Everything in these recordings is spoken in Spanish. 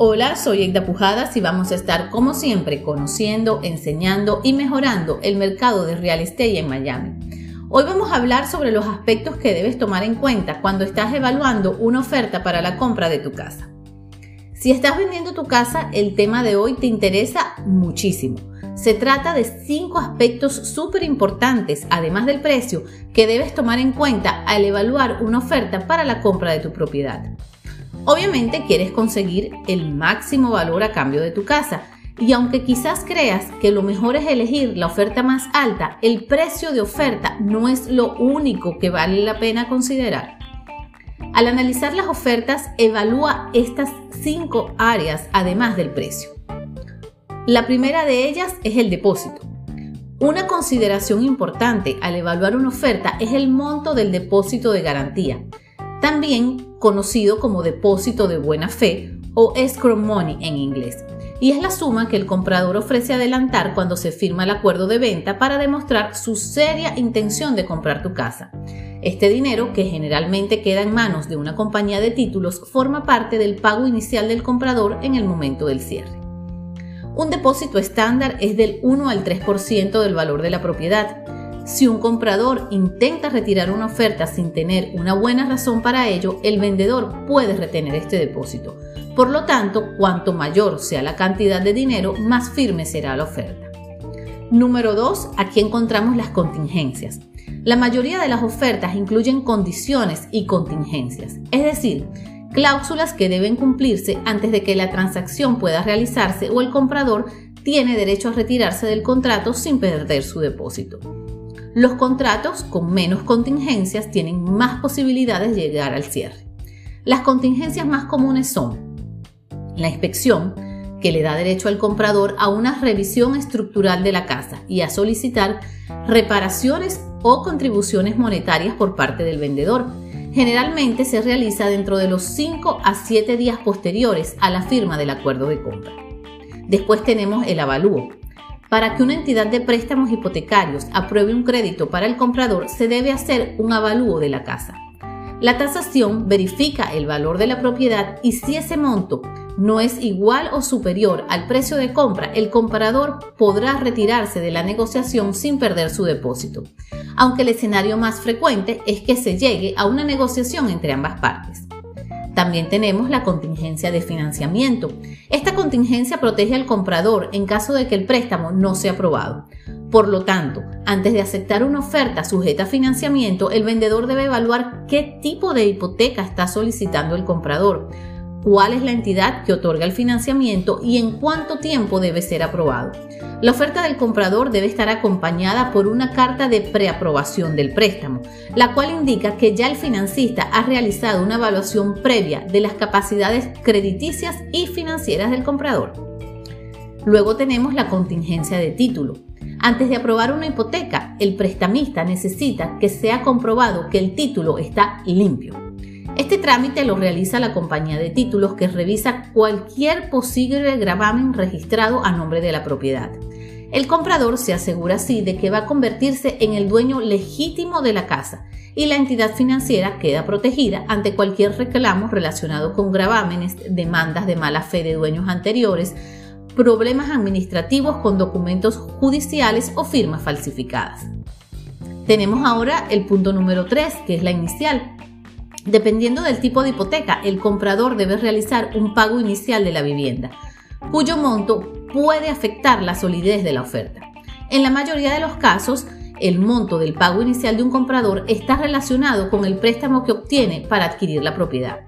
Hola, soy Egda Pujadas y vamos a estar como siempre conociendo, enseñando y mejorando el mercado de real estate en Miami. Hoy vamos a hablar sobre los aspectos que debes tomar en cuenta cuando estás evaluando una oferta para la compra de tu casa. Si estás vendiendo tu casa, el tema de hoy te interesa muchísimo. Se trata de cinco aspectos súper importantes, además del precio, que debes tomar en cuenta al evaluar una oferta para la compra de tu propiedad. Obviamente quieres conseguir el máximo valor a cambio de tu casa. Y aunque quizás creas que lo mejor es elegir la oferta más alta, el precio de oferta no es lo único que vale la pena considerar. Al analizar las ofertas, evalúa estas cinco áreas además del precio. La primera de ellas es el depósito. Una consideración importante al evaluar una oferta es el monto del depósito de garantía también conocido como depósito de buena fe o escrow money en inglés, y es la suma que el comprador ofrece adelantar cuando se firma el acuerdo de venta para demostrar su seria intención de comprar tu casa. Este dinero, que generalmente queda en manos de una compañía de títulos, forma parte del pago inicial del comprador en el momento del cierre. Un depósito estándar es del 1 al 3% del valor de la propiedad si un comprador intenta retirar una oferta sin tener una buena razón para ello, el vendedor puede retener este depósito. Por lo tanto, cuanto mayor sea la cantidad de dinero, más firme será la oferta. Número 2. Aquí encontramos las contingencias. La mayoría de las ofertas incluyen condiciones y contingencias, es decir, cláusulas que deben cumplirse antes de que la transacción pueda realizarse o el comprador tiene derecho a retirarse del contrato sin perder su depósito. Los contratos con menos contingencias tienen más posibilidades de llegar al cierre. Las contingencias más comunes son la inspección, que le da derecho al comprador a una revisión estructural de la casa y a solicitar reparaciones o contribuciones monetarias por parte del vendedor. Generalmente se realiza dentro de los 5 a 7 días posteriores a la firma del acuerdo de compra. Después tenemos el avalúo, para que una entidad de préstamos hipotecarios apruebe un crédito para el comprador, se debe hacer un avalúo de la casa. La tasación verifica el valor de la propiedad y si ese monto no es igual o superior al precio de compra, el comprador podrá retirarse de la negociación sin perder su depósito, aunque el escenario más frecuente es que se llegue a una negociación entre ambas partes. También tenemos la contingencia de financiamiento. Esta contingencia protege al comprador en caso de que el préstamo no sea aprobado. Por lo tanto, antes de aceptar una oferta sujeta a financiamiento, el vendedor debe evaluar qué tipo de hipoteca está solicitando el comprador, cuál es la entidad que otorga el financiamiento y en cuánto tiempo debe ser aprobado. La oferta del comprador debe estar acompañada por una carta de preaprobación del préstamo, la cual indica que ya el financista ha realizado una evaluación previa de las capacidades crediticias y financieras del comprador. Luego tenemos la contingencia de título. Antes de aprobar una hipoteca, el prestamista necesita que sea comprobado que el título está limpio. Este trámite lo realiza la compañía de títulos que revisa cualquier posible gravamen registrado a nombre de la propiedad. El comprador se asegura así de que va a convertirse en el dueño legítimo de la casa y la entidad financiera queda protegida ante cualquier reclamo relacionado con gravámenes, demandas de mala fe de dueños anteriores, problemas administrativos con documentos judiciales o firmas falsificadas. Tenemos ahora el punto número 3, que es la inicial, Dependiendo del tipo de hipoteca, el comprador debe realizar un pago inicial de la vivienda, cuyo monto puede afectar la solidez de la oferta. En la mayoría de los casos, el monto del pago inicial de un comprador está relacionado con el préstamo que obtiene para adquirir la propiedad.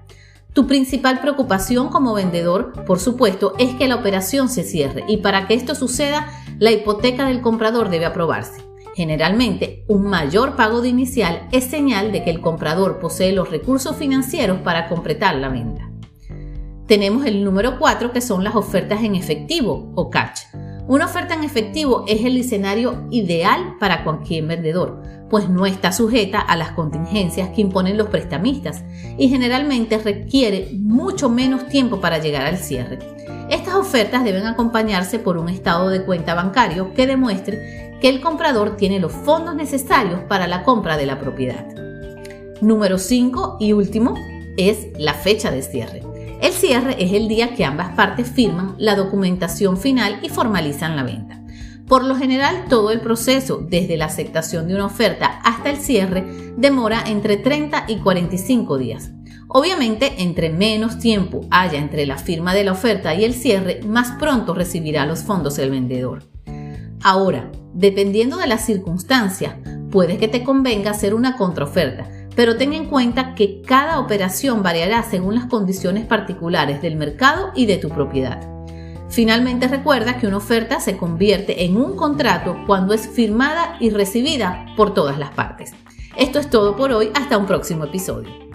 Tu principal preocupación como vendedor, por supuesto, es que la operación se cierre y para que esto suceda, la hipoteca del comprador debe aprobarse. Generalmente, un mayor pago de inicial es señal de que el comprador posee los recursos financieros para completar la venta. Tenemos el número 4 que son las ofertas en efectivo o cash. Una oferta en efectivo es el escenario ideal para cualquier vendedor, pues no está sujeta a las contingencias que imponen los prestamistas y generalmente requiere mucho menos tiempo para llegar al cierre. Estas ofertas deben acompañarse por un estado de cuenta bancario que demuestre que el comprador tiene los fondos necesarios para la compra de la propiedad. Número 5 y último es la fecha de cierre. El cierre es el día que ambas partes firman la documentación final y formalizan la venta. Por lo general, todo el proceso, desde la aceptación de una oferta hasta el cierre, demora entre 30 y 45 días. Obviamente, entre menos tiempo haya entre la firma de la oferta y el cierre, más pronto recibirá los fondos el vendedor. Ahora, dependiendo de las circunstancias, puede que te convenga hacer una contraoferta, pero ten en cuenta que cada operación variará según las condiciones particulares del mercado y de tu propiedad. Finalmente recuerda que una oferta se convierte en un contrato cuando es firmada y recibida por todas las partes. Esto es todo por hoy, hasta un próximo episodio.